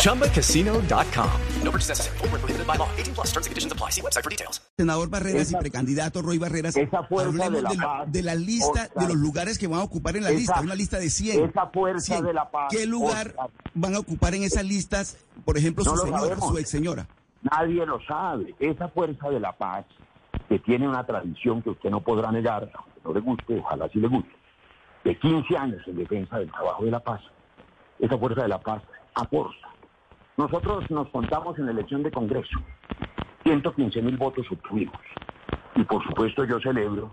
ChumbaCasino.com. No purchase necessary. Full prohibited by law. 18 plus terms and conditions apply. See website for details. senador Barreras Esa- y precandidato Roy Barreras, esa fuerza hablemos de la de la, paz, de la lista Oscar. de los lugares que van a ocupar en la Esa- lista, una lista de 100. esa fuerza 100. de la paz, ¿Qué lugar Oscar. van a ocupar en esas listas, por ejemplo, No su señora, sabemos. su ex señora? Nadie lo sabe. Esa fuerza de la paz, que tiene una tradición que usted no podrá negar, aunque no le guste, ojalá sí le guste, de 15 años en defensa del trabajo de la paz, esa fuerza de la paz aporta. Nosotros nos contamos en la elección de Congreso. 115 mil votos obtuvimos. Y por supuesto yo celebro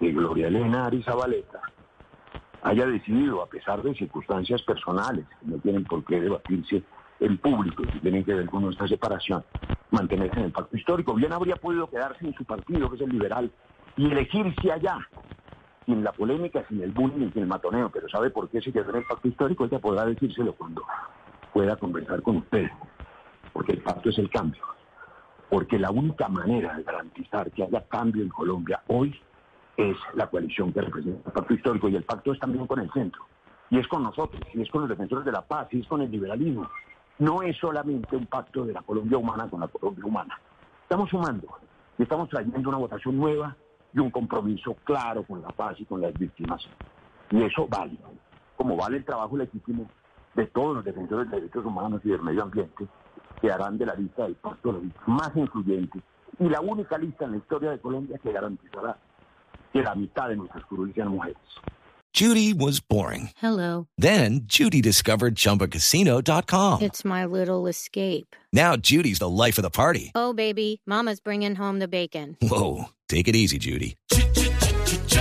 que Gloria Elena Arizabaleta haya decidido, a pesar de circunstancias personales, que no tienen por qué debatirse en público, que tienen que ver con nuestra separación, mantenerse en el pacto histórico. Bien habría podido quedarse en su partido, que es el liberal, y elegirse allá, sin la polémica, sin el bullying, sin el matoneo, pero ¿sabe por qué se quedó en el pacto histórico? Ella podrá decírselo cuando pueda conversar con usted, porque el pacto es el cambio. Porque la única manera de garantizar que haya cambio en Colombia hoy es la coalición que representa el pacto histórico y el pacto es también con el centro. Y es con nosotros, y es con los defensores de la paz, y es con el liberalismo. No es solamente un pacto de la Colombia humana con la Colombia humana. Estamos sumando y estamos trayendo una votación nueva y un compromiso claro con la paz y con las víctimas. Y eso vale, como vale el trabajo legítimo de todos los defensores de derechos humanos y del medio ambiente, que harán de la lista del pacto la lista más influyente y la única lista en la historia de Colombia que garantizará que la mitad de nuestras curules sean mujeres. Judy was boring. Hello. Then Judy discovered ChumbaCasino.com. It's my little escape. Now Judy's the life of the party. Oh, baby, Mama's bringing home the bacon. Whoa, take it easy, Judy.